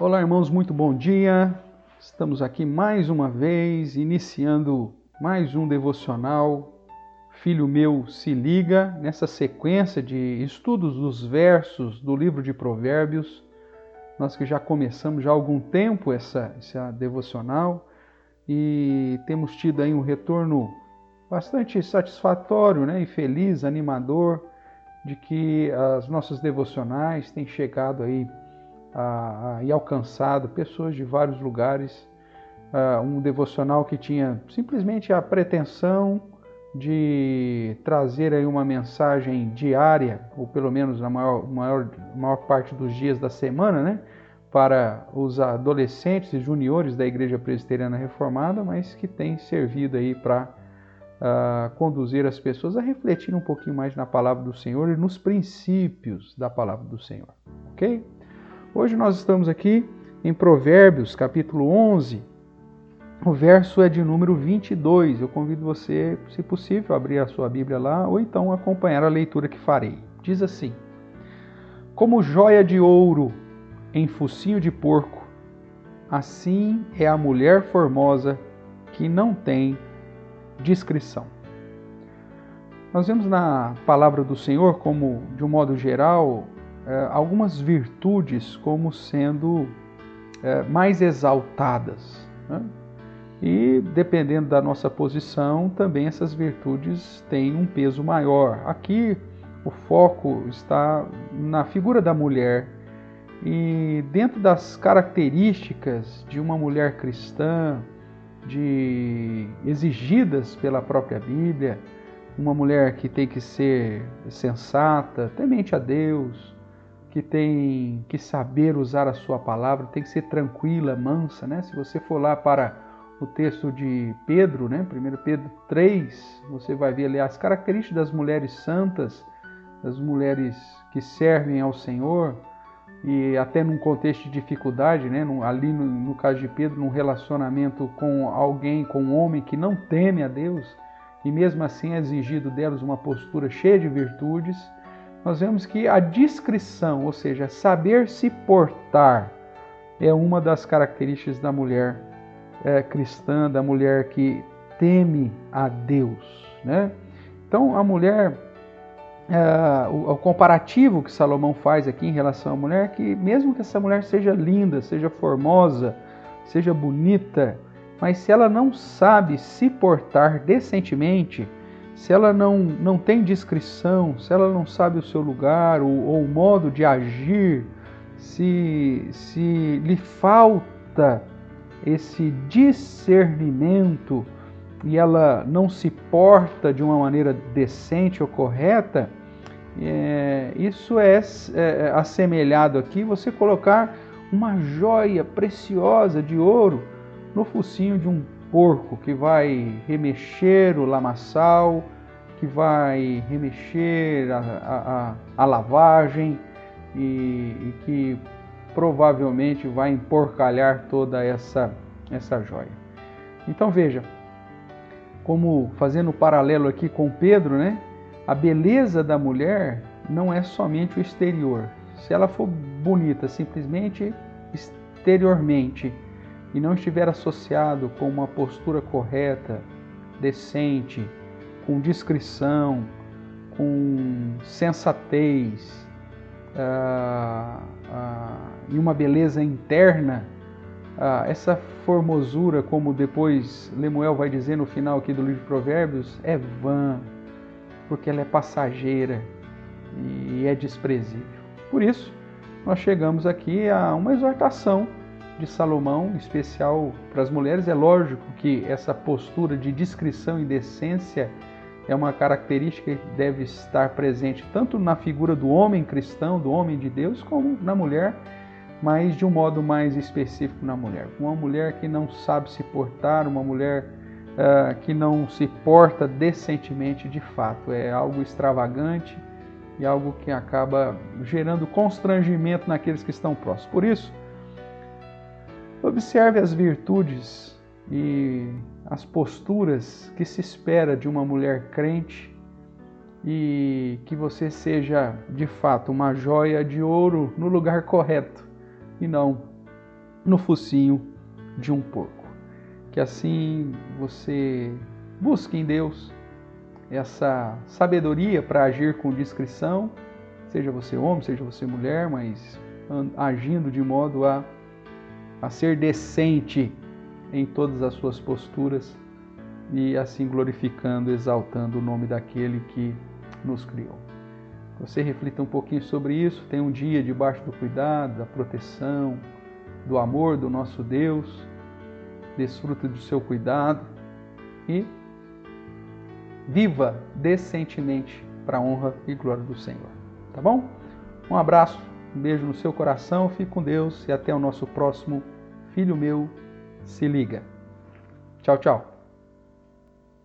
Olá, irmãos, muito bom dia. Estamos aqui mais uma vez, iniciando mais um devocional. Filho meu, se liga nessa sequência de estudos dos versos do livro de Provérbios. Nós que já começamos já há algum tempo essa, essa devocional e temos tido aí um retorno bastante satisfatório né, e feliz, animador, de que as nossas devocionais têm chegado aí e alcançado pessoas de vários lugares. Um devocional que tinha simplesmente a pretensão de trazer aí uma mensagem diária, ou pelo menos na maior, maior, maior parte dos dias da semana, né? para os adolescentes e juniores da Igreja Presbiteriana Reformada, mas que tem servido aí para uh, conduzir as pessoas a refletir um pouquinho mais na palavra do Senhor e nos princípios da palavra do Senhor, ok? Hoje nós estamos aqui em Provérbios, capítulo 11. O verso é de número 22. Eu convido você, se possível, a abrir a sua Bíblia lá ou então acompanhar a leitura que farei. Diz assim: Como joia de ouro em focinho de porco, assim é a mulher formosa que não tem discrição. Nós vemos na palavra do Senhor, como de um modo geral, algumas virtudes como sendo é, mais exaltadas. Né? E dependendo da nossa posição, também essas virtudes têm um peso maior. Aqui o foco está na figura da mulher e dentro das características de uma mulher cristã, de exigidas pela própria Bíblia, uma mulher que tem que ser sensata, temente a Deus, que tem que saber usar a sua palavra, tem que ser tranquila, mansa, né? Se você for lá para o texto de Pedro, né? 1 Pedro 3, você vai ver ali as características das mulheres santas, das mulheres que servem ao Senhor, e até num contexto de dificuldade, né? ali no, no caso de Pedro, num relacionamento com alguém, com um homem que não teme a Deus, e mesmo assim é exigido delas uma postura cheia de virtudes, nós vemos que a discrição, ou seja, saber se portar, é uma das características da mulher é, cristã, da mulher que teme a Deus. Né? Então, a mulher, é, o, o, comparativo que Salomão faz aqui em relação à mulher, é que mesmo que essa mulher seja linda, seja formosa, seja bonita, mas se ela não sabe se portar decentemente, se ela não, não tem discrição, se ela não sabe o seu lugar ou, ou o modo de agir, se, se lhe falta esse discernimento e ela não se porta de uma maneira decente ou correta, é, isso é, é assemelhado aqui você colocar uma joia preciosa de ouro no focinho de um porco que vai remexer o lamaçal, que vai remexer a, a, a lavagem e, e, que provavelmente vai emporcalhar toda essa, essa joia. Então veja, como fazendo paralelo aqui com Pedro, né? A beleza da mulher não é somente o exterior. Se ela for bonita simplesmente exteriormente, e não estiver associado com uma postura correta, decente, com discrição, com sensatez uh, uh, e uma beleza interna, uh, essa formosura, como depois Lemuel vai dizer no final aqui do livro de Provérbios, é vã, porque ela é passageira e é desprezível. Por isso, nós chegamos aqui a uma exortação de Salomão, especial para as mulheres. É lógico que essa postura de discrição e decência é uma característica que deve estar presente tanto na figura do homem cristão, do homem de Deus, como na mulher, mas de um modo mais específico na mulher. Uma mulher que não sabe se portar, uma mulher uh, que não se porta decentemente de fato. É algo extravagante e algo que acaba gerando constrangimento naqueles que estão próximos. Por isso, Observe as virtudes e as posturas que se espera de uma mulher crente e que você seja de fato uma joia de ouro no lugar correto e não no focinho de um porco. Que assim você busque em Deus essa sabedoria para agir com discrição, seja você homem, seja você mulher, mas agindo de modo a, a ser decente em todas as suas posturas e assim glorificando, exaltando o nome daquele que nos criou. Você reflita um pouquinho sobre isso, tenha um dia debaixo do cuidado, da proteção, do amor do nosso Deus, desfruta do seu cuidado e viva decentemente para a honra e glória do Senhor. Tá bom? Um abraço, um beijo no seu coração, fique com Deus e até o nosso próximo Filho Meu Se Liga. Tchau, tchau.